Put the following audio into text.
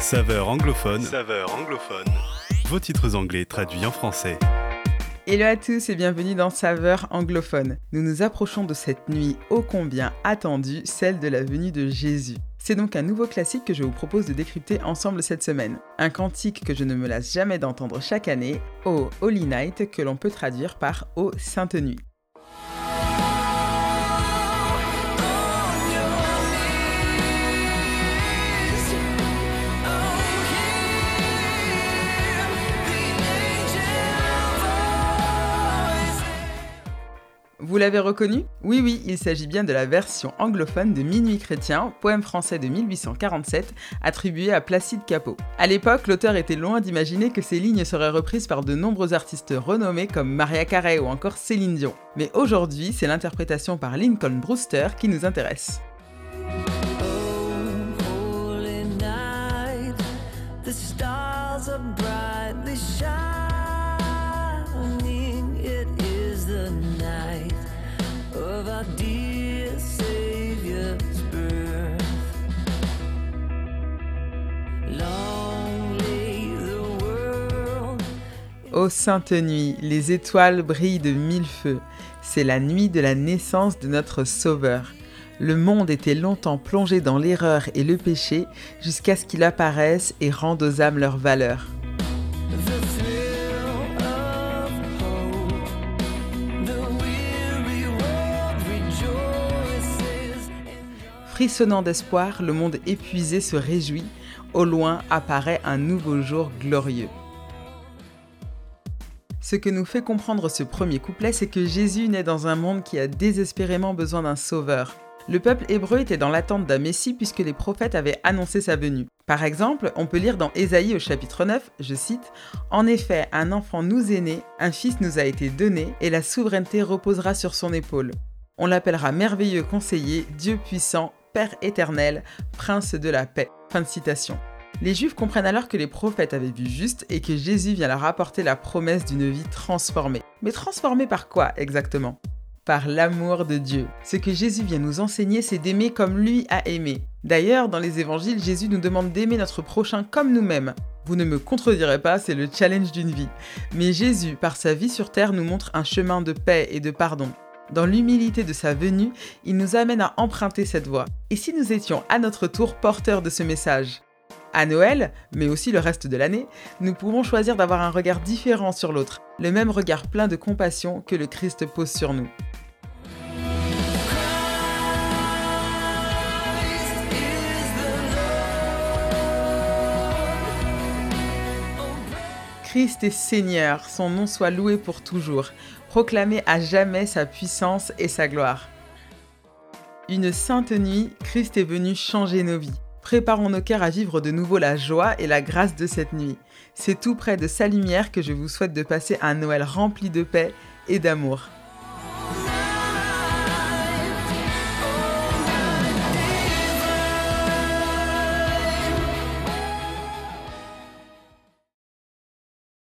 Saveur anglophone. Saveur anglophone. Vos titres anglais traduits en français. Hello à tous et bienvenue dans Saveur anglophone. Nous nous approchons de cette nuit ô combien attendue, celle de la venue de Jésus. C'est donc un nouveau classique que je vous propose de décrypter ensemble cette semaine. Un cantique que je ne me lasse jamais d'entendre chaque année, au Holy Night, que l'on peut traduire par Ô Sainte Nuit. Vous l'avez reconnu Oui, oui, il s'agit bien de la version anglophone de Minuit chrétien, poème français de 1847, attribué à Placide Capot. À l'époque, l'auteur était loin d'imaginer que ces lignes seraient reprises par de nombreux artistes renommés comme Maria Carey ou encore Céline Dion. Mais aujourd'hui, c'est l'interprétation par Lincoln Brewster qui nous intéresse. Ô sainte nuit, les étoiles brillent de mille feux. C'est la nuit de la naissance de notre Sauveur. Le monde était longtemps plongé dans l'erreur et le péché jusqu'à ce qu'il apparaisse et rende aux âmes leur valeur. Frissonnant d'espoir, le monde épuisé se réjouit. Au loin apparaît un nouveau jour glorieux. Ce que nous fait comprendre ce premier couplet, c'est que Jésus naît dans un monde qui a désespérément besoin d'un sauveur. Le peuple hébreu était dans l'attente d'un Messie puisque les prophètes avaient annoncé sa venue. Par exemple, on peut lire dans Ésaïe au chapitre 9, je cite, En effet, un enfant nous est né, un fils nous a été donné, et la souveraineté reposera sur son épaule. On l'appellera merveilleux conseiller, Dieu puissant, Père éternel, Prince de la paix. Fin de citation. Les Juifs comprennent alors que les prophètes avaient vu juste et que Jésus vient leur apporter la promesse d'une vie transformée. Mais transformée par quoi exactement? Par l'amour de Dieu. Ce que Jésus vient nous enseigner, c'est d'aimer comme lui a aimé. D'ailleurs, dans les évangiles, Jésus nous demande d'aimer notre prochain comme nous-mêmes. Vous ne me contredirez pas, c'est le challenge d'une vie. Mais Jésus, par sa vie sur terre, nous montre un chemin de paix et de pardon. Dans l'humilité de sa venue, il nous amène à emprunter cette voie. Et si nous étions à notre tour porteurs de ce message? À Noël, mais aussi le reste de l'année, nous pouvons choisir d'avoir un regard différent sur l'autre, le même regard plein de compassion que le Christ pose sur nous. Christ est Seigneur, son nom soit loué pour toujours, proclamez à jamais sa puissance et sa gloire. Une sainte nuit, Christ est venu changer nos vies. Préparons nos cœurs à vivre de nouveau la joie et la grâce de cette nuit. C'est tout près de sa lumière que je vous souhaite de passer un Noël rempli de paix et d'amour.